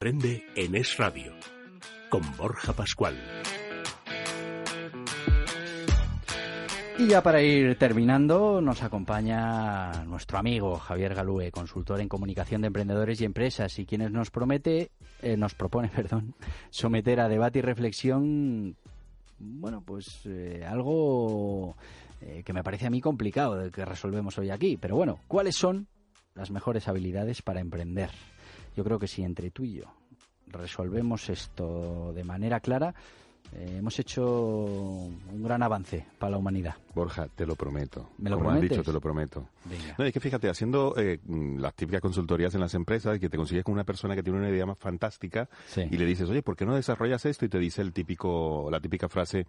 Prende en Es Radio con Borja Pascual. Y ya para ir terminando, nos acompaña nuestro amigo Javier Galúe, consultor en comunicación de emprendedores y empresas, y quienes nos promete, eh, nos propone, perdón, someter a debate y reflexión, bueno, pues eh, algo eh, que me parece a mí complicado de que resolvemos hoy aquí. Pero bueno, ¿cuáles son las mejores habilidades para emprender? Yo creo que si entre tú y yo resolvemos esto de manera clara, eh, hemos hecho un gran avance para la humanidad. Borja, te lo prometo. ¿Me lo Como prometes? dicho, te lo prometo. Venga. No, es que fíjate, haciendo eh, las típicas consultorías en las empresas, que te consigues con una persona que tiene una idea más fantástica Sí. y le dices, oye, ¿por qué no desarrollas esto? Y te dice el típico, la típica frase,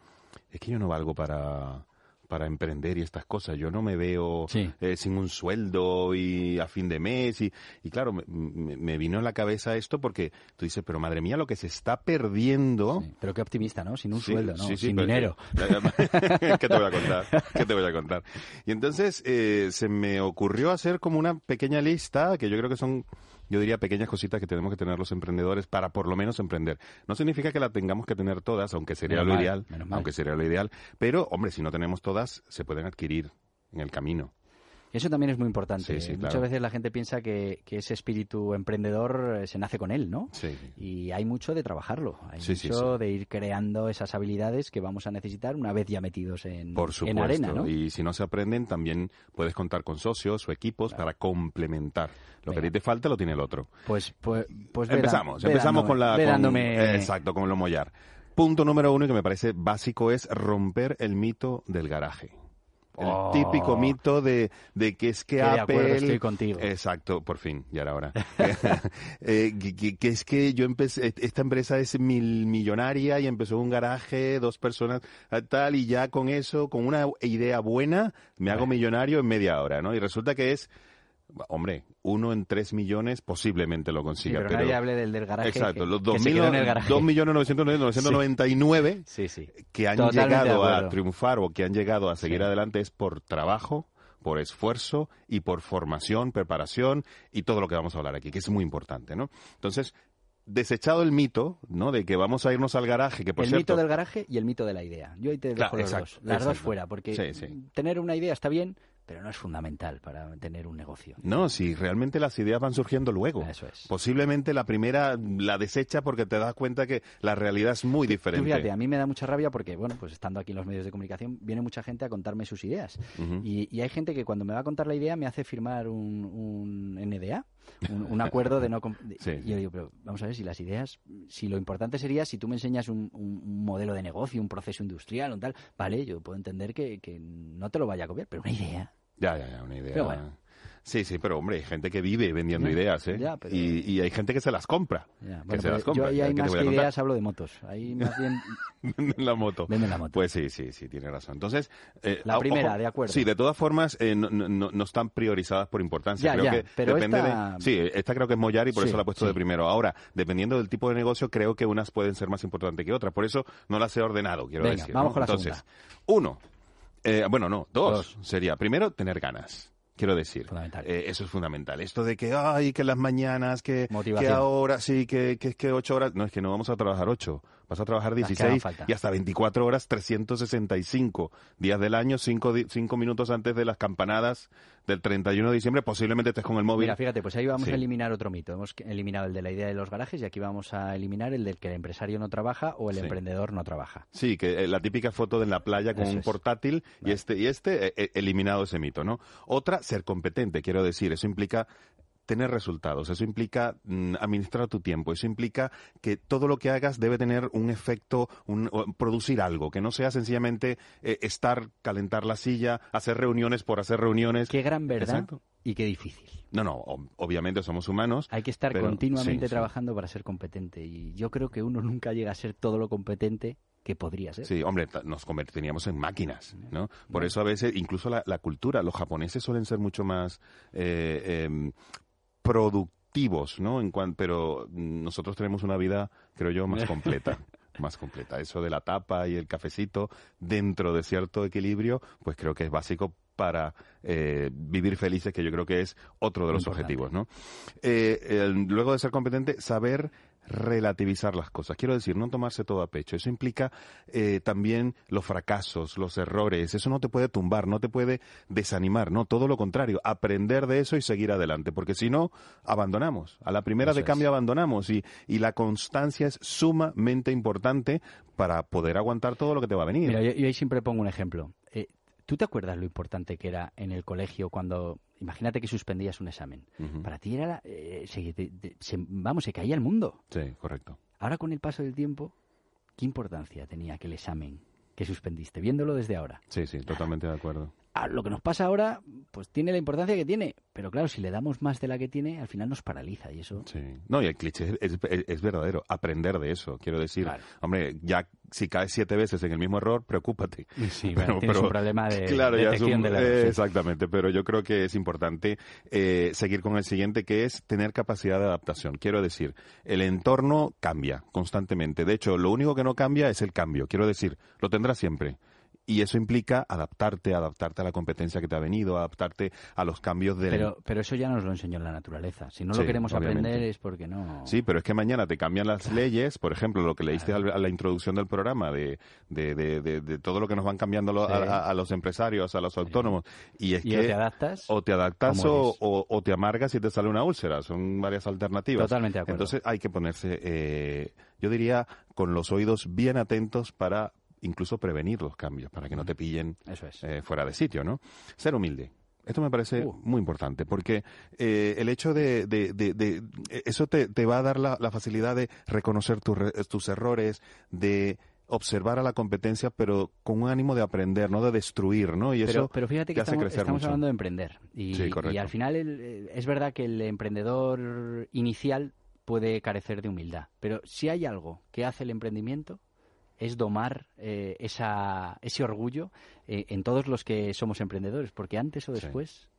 es que yo no valgo para para emprender y estas cosas. Yo no me veo Sí. eh, sin un sueldo y a fin de mes. Y, y claro, me, vino en la cabeza esto porque tú dices, pero madre mía, lo que se está perdiendo... Sí, Pero qué optimista, ¿no? Sin un Sí, sueldo, ¿no? Sin pero- dinero. ¿Qué te voy a contar? ¿Qué te voy a contar? Y entonces eh, se me ocurrió hacer como una pequeña lista, que yo creo que son, yo diría, pequeñas cositas que tenemos que tener los emprendedores para por lo menos emprender. No significa que la tengamos que tener todas, aunque sería Menos lo mal, ideal, mal. aunque sería lo ideal. Pero, hombre, si no tenemos todas, se pueden adquirir en el camino. Eso también es muy importante. Sí, sí, Muchas claro. veces la gente piensa que, que ese espíritu emprendedor eh, se nace con él, ¿no? Sí. Y hay mucho de trabajarlo, hay mucho de ir creando esas habilidades que vamos a necesitar una vez ya metidos en, Por en supuesto. arena, ¿no? Y si no se aprenden, también puedes contar con socios o equipos para complementar. Lo que a ti te falta lo tiene el otro. Pues, pues, pues ve empezamos, ve empezamos dándome- con la... con- dándome- exacto, con lo mollar. Punto número uno y que me parece básico es romper el mito del garaje. El Oh. típico mito de, de que es que de Apple... acuerdo estoy contigo. Exacto, por fin, ya era hora. Eh, que, es que yo empecé, esta empresa es mil millonaria y empezó en un garaje, dos personas, tal, y ya con eso, con una idea buena, me hago millonario en media hora, ¿no? Y resulta que es, hombre, uno en tres millones posiblemente lo Sí, consiga, pero, nadie hable del del garaje. Exacto, que- los que dos se mil- quedó en el garaje. 2.999.999 Sí, sí. que han Totalmente llegado a triunfar o que han llegado a seguir adelante es por trabajo, por esfuerzo y por formación, preparación y todo lo que vamos a hablar aquí, que es muy importante, ¿no? Entonces, desechado el mito, ¿no? De que vamos a irnos al garaje, que por el cierto... mito del garaje y el mito de la idea. Yo ahí te dejo Claro, los exacto, dos. Las dos fuera, porque Sí, sí. tener una idea está bien, pero no es fundamental para tener un negocio. No, si realmente las ideas van surgiendo luego. Eso es. Posiblemente la primera la desecha porque te das cuenta que la realidad es muy diferente. fíjate, a mí me da mucha rabia porque, bueno, pues estando aquí en los medios de comunicación, viene mucha gente a contarme sus ideas. Y, y hay gente que cuando me va a contar la idea me hace firmar un, un NDA, un, un acuerdo de no... de- Sí, y yo digo, pero vamos a ver si las ideas, si lo importante sería si tú me enseñas un, un- un modelo de negocio, un proceso industrial, un tal, vale, yo puedo entender que, que no te lo vaya a copiar, pero una idea... Ya, ya, ya, una idea. Pero bueno. Sí, sí, pero hombre, hay gente que vive vendiendo ideas, ¿eh? ya, pero- y, y hay gente que se las compra. Ya, que se las compra. yo ahí hay ¿qué te más que ideas, hablo de motos. Ahí más bien... Venden la moto. Venden la moto. Pues sí, sí, sí, tiene razón. Entonces, eh, La primera, de acuerdo. Sí, de todas formas, eh, no, no- no- están priorizadas por importancia. Ya, creo ya, que pero depende esta- de. Sí, esta creo que es Mollar y por Sí, eso la he puesto sí. de primero. Ahora, dependiendo del tipo de negocio, creo que unas pueden ser más importantes que otras. Por eso no las he ordenado, quiero Venga, decir. vamos ¿no? con la Entonces, uno, eh, bueno, no, dos, Dos. sería primero tener ganas. Quiero decir. Eh, eso es fundamental. Esto de que, ay, que las mañanas, que, que ahora, sí, que, que es que ocho horas, no es que no vamos a trabajar ocho, vas a trabajar Las que hagan 16 falta. y hasta 24 horas, 365 días del año, 5 cinco minutos antes de las campanadas del 31 de diciembre, posiblemente estés con el móvil. Mira, fíjate, pues ahí vamos Sí. a eliminar otro mito. Hemos eliminado el de la idea de los garajes y aquí vamos a eliminar el del que el empresario no trabaja o el Sí. emprendedor no trabaja. Sí, que eh, la típica foto de en la playa con Eso un es. portátil y este y este eh, eh, eliminado ese mito, ¿no? Otra, ser competente, quiero decir, eso implica tener resultados, eso implica mm, administrar tu tiempo, eso implica que todo lo que hagas debe tener un efecto, un, producir algo, que no sea sencillamente eh, estar, calentar la silla, hacer reuniones por hacer reuniones. Qué gran verdad Exacto. y qué difícil. No, no, ob- obviamente somos humanos. Hay que estar Pero, continuamente sí, sí. trabajando para ser competente y yo creo que uno nunca llega a ser todo lo competente que podría ser. Sí, hombre, nos convertiríamos en máquinas, ¿no? Por eso a veces, incluso la, la cultura, los japoneses suelen ser mucho más eh, em, productivos, ¿no? En cuan- pero nosotros tenemos una vida, creo yo, más completa. más completa. Eso de la tapa y el cafecito dentro de cierto equilibrio, pues creo que es básico para eh, vivir felices, que yo creo que es otro de los Importante. objetivos, ¿no? Eh, el- luego de ser competente, saber relativizar las cosas. Quiero decir, no tomarse todo a pecho. Eso implica eh, también los fracasos, los errores. Eso no te puede tumbar, no te puede desanimar, no, todo lo contrario. Aprender de eso y seguir adelante, porque si no, abandonamos. A la primera de cambio abandonamos y, y la constancia es sumamente importante para poder aguantar todo lo que te va a venir. Mira, yo, ahí siempre pongo un ejemplo. ¿Tú te acuerdas lo importante que era en el colegio cuando, imagínate que suspendías un examen? Para ti era, eh, se, vamos, se caía el mundo. Sí, correcto. Ahora con el paso del tiempo, ¿qué importancia tenía aquel examen que suspendiste, viéndolo desde ahora? Sí, sí, totalmente de acuerdo lo que nos pasa ahora, pues tiene la importancia que tiene. Pero claro, si le damos más de la que tiene, al final nos paraliza y eso. Sí. No, y el cliché es, verdadero. Aprender de eso. Quiero decir, hombre, ya si caes siete veces en el mismo error, preocúpate. Sí, pero, tienes un problema de claro, detección de Exactamente, pero yo creo que es importante eh, seguir con el siguiente, que es tener capacidad de adaptación. Quiero decir, el entorno cambia constantemente. De hecho, lo único que no cambia es el cambio. Quiero decir, lo tendrá siempre y eso implica adaptarte, adaptarte a la competencia que te ha venido, adaptarte a los cambios de... Pero, pero eso ya nos lo enseñó la naturaleza. Si no lo queremos aprender es porque no... Sí, pero es que mañana te cambian las leyes, por ejemplo, lo que leíste a la introducción del programa, de, de, de, todo lo que nos van cambiando a, los empresarios, a los autónomos. Y es que... O te adaptas... O te adaptas o, o, te amargas y te sale una úlcera. Son varias alternativas. Totalmente de acuerdo. Entonces hay que ponerse, eh, yo diría, con los oídos bien atentos para incluso prevenir los cambios para que no te pillen eh, fuera de sitio, ¿no? Ser humilde. Esto me parece uh. muy importante porque eh, el hecho de, de, eso te, va a dar la, facilidad de reconocer tus errores, de observar a la competencia, pero con un ánimo de aprender, no de destruir, ¿no? Y eso pero fíjate que estamos, estamos hablando de emprender y, y al final es verdad que el emprendedor inicial puede carecer de humildad, pero si hay algo que hace el emprendimiento es domar eh, esa, ese orgullo eh, en todos los que somos emprendedores, porque antes o después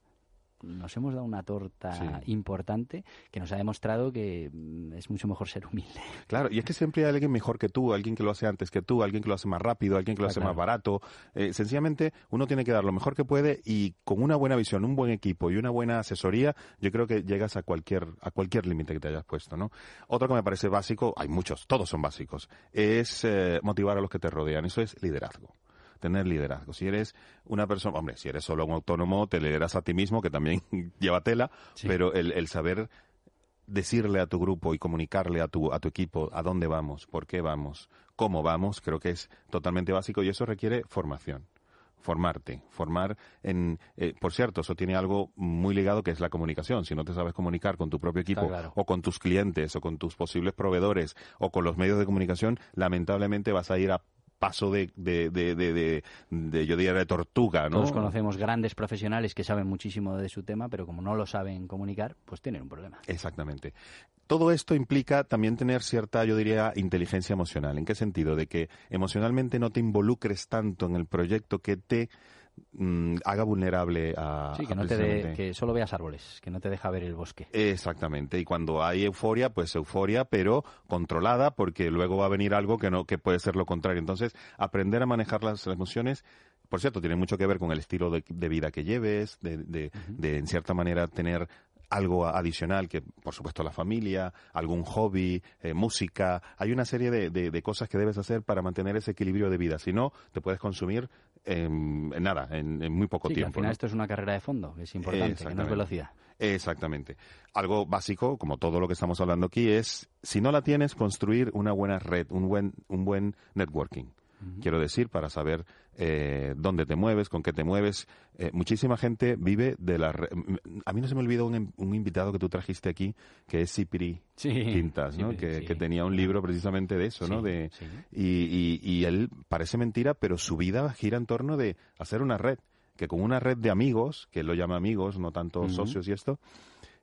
nos hemos dado una torta importante que nos ha demostrado que mm, es mucho mejor ser humilde. Claro, y es que siempre hay alguien mejor que tú, alguien que lo hace antes que tú, alguien que lo hace más rápido, alguien que lo hace más barato. Eh, sencillamente uno tiene que dar lo mejor que puede y con una buena visión, un buen equipo y una buena asesoría, yo creo que llegas a cualquier a cualquier límite que te hayas puesto, ¿no? Otro que me parece básico, hay muchos, todos son básicos, es eh, motivar a los que te rodean. Eso es liderazgo tener liderazgo. Si eres una persona, hombre, si eres solo un autónomo, te lideras a ti mismo, que también lleva tela, pero el, el saber decirle a tu grupo y comunicarle a tu, a tu equipo a dónde vamos, por qué vamos, cómo vamos, creo que es totalmente básico y eso requiere formación formarte, formar en, eh, por cierto, eso tiene algo muy ligado que es la comunicación. Si no te sabes comunicar con tu propio equipo o con tus clientes o con tus posibles proveedores o con los medios de comunicación, lamentablemente vas a ir a paso de, de, de, de, yo diría, de tortuga, ¿no? Todos conocemos grandes profesionales que saben muchísimo de su tema, pero como no lo saben comunicar, pues tienen un problema. Exactamente. Todo esto implica también tener cierta, yo diría, inteligencia emocional. ¿En qué sentido? De que emocionalmente no te involucres tanto en el proyecto que te Mm, haga vulnerable a... Sí, que, no te que solo veas árboles, que no te deja ver el bosque. Exactamente, y cuando hay euforia, pues euforia, pero controlada, porque luego va a venir algo que, no, que puede ser lo contrario. Entonces, aprender a manejar las emociones por cierto, tiene mucho que ver con el estilo de, vida que lleves, de, de, en cierta manera tener algo adicional, que por supuesto la familia, algún hobby, eh, música. Hay una serie de, de, cosas que debes hacer para mantener ese equilibrio de vida. Si no, te puedes consumir en, nada, en, muy poco tiempo. al final esto es una carrera de fondo, es importante, que no es velocidad. Exactamente. Algo básico, como todo lo que estamos hablando aquí, es, si no la tienes, construir una buena red, un buen, un buen networking quiero decir, para saber eh, dónde te mueves, con qué te mueves. Eh, muchísima gente vive de la... A mí no se me olvidó un, invitado que tú trajiste aquí, que es Cipri Quintas, ¿no? que, tenía un libro precisamente de eso, ¿no? De, y, y, él parece mentira, pero su vida gira en torno de hacer una red, que con una red de amigos, que él lo llama amigos, no tanto socios y esto,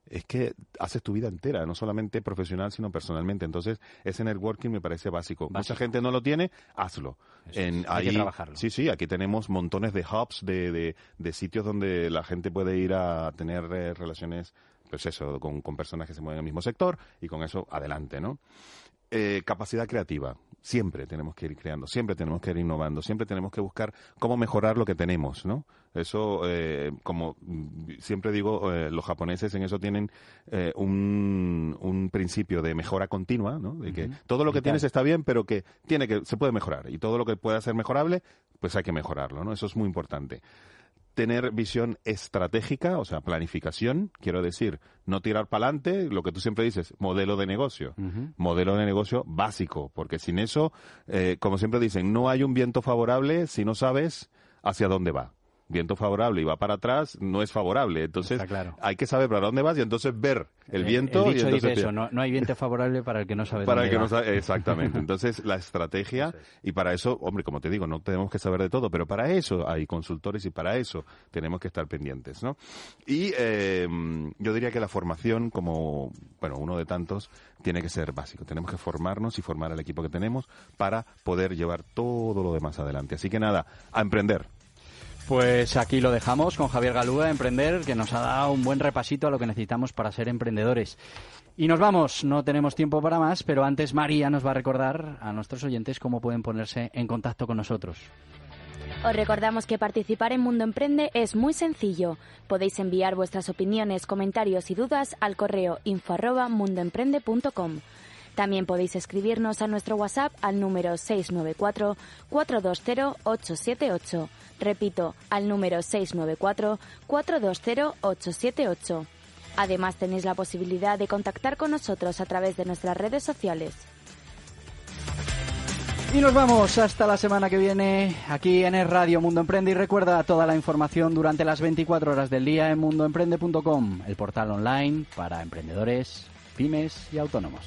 es que haces tu vida entera, no solamente profesional, sino personalmente. Entonces, ese networking me parece básico. Mucha gente no lo tiene, hazlo. En, Hay que trabajarlo. Sí, sí, aquí tenemos montones de hubs, de, de, sitios donde la gente puede ir a tener eh, relaciones, pues eso, con, con personas que se mueven en el mismo sector y con eso adelante, ¿no? Eh, capacidad creativa. siempre tenemos que ir creando, siempre tenemos que ir innovando, siempre tenemos que buscar cómo mejorar lo que tenemos, ¿no? Eso, eh, como siempre digo, eh, los japoneses en eso tienen eh, un, un, principio de mejora continua, ¿no? De que todo lo que tienes está bien, pero que tiene que se puede mejorar. Y todo lo que pueda ser mejorable, pues hay que mejorarlo, ¿no? Eso es muy importante. Tener visión estratégica, o sea, planificación, quiero decir, no tirar para adelante, lo que tú siempre dices, modelo de negocio, modelo de negocio básico, porque sin eso, eh, como siempre dicen, no hay un viento favorable si no sabes hacia dónde va viento favorable y va para atrás, no es favorable. Entonces, hay que saber para dónde vas y entonces ver el, viento. El dicho y dice eso, no, hay viento favorable para el que no sabe para el que No sabe, exactamente. Entonces, la estrategia, y para eso, hombre, como te digo, no tenemos que saber de todo, pero para eso hay consultores y para eso tenemos que estar pendientes, ¿no? Y eh, yo diría que la formación, como, bueno, uno de tantos, tiene que ser básico. Tenemos que formarnos y formar al equipo que tenemos para poder llevar todo lo demás adelante. Así que nada, a emprender pues aquí lo dejamos con Javier Galúa, Emprender, que nos ha dado un buen repasito a lo que necesitamos para ser emprendedores. Y nos vamos, no tenemos tiempo para más, pero antes María nos va a recordar a nuestros oyentes cómo pueden ponerse en contacto con nosotros. Os recordamos que participar en Mundo Emprende es muy sencillo. Podéis enviar vuestras opiniones, comentarios y dudas al correo info@mundoemprende.com. También podéis escribirnos a nuestro WhatsApp al número 694 420 878 Repito, al número 694-420-878. Además tenéis la posibilidad de contactar con nosotros a través de nuestras redes sociales. Y nos vamos hasta la semana que viene aquí en el Radio Mundo Emprende y recuerda toda la información durante las 24 horas del día en mundoemprende.com, el portal online para emprendedores, pymes y autónomos.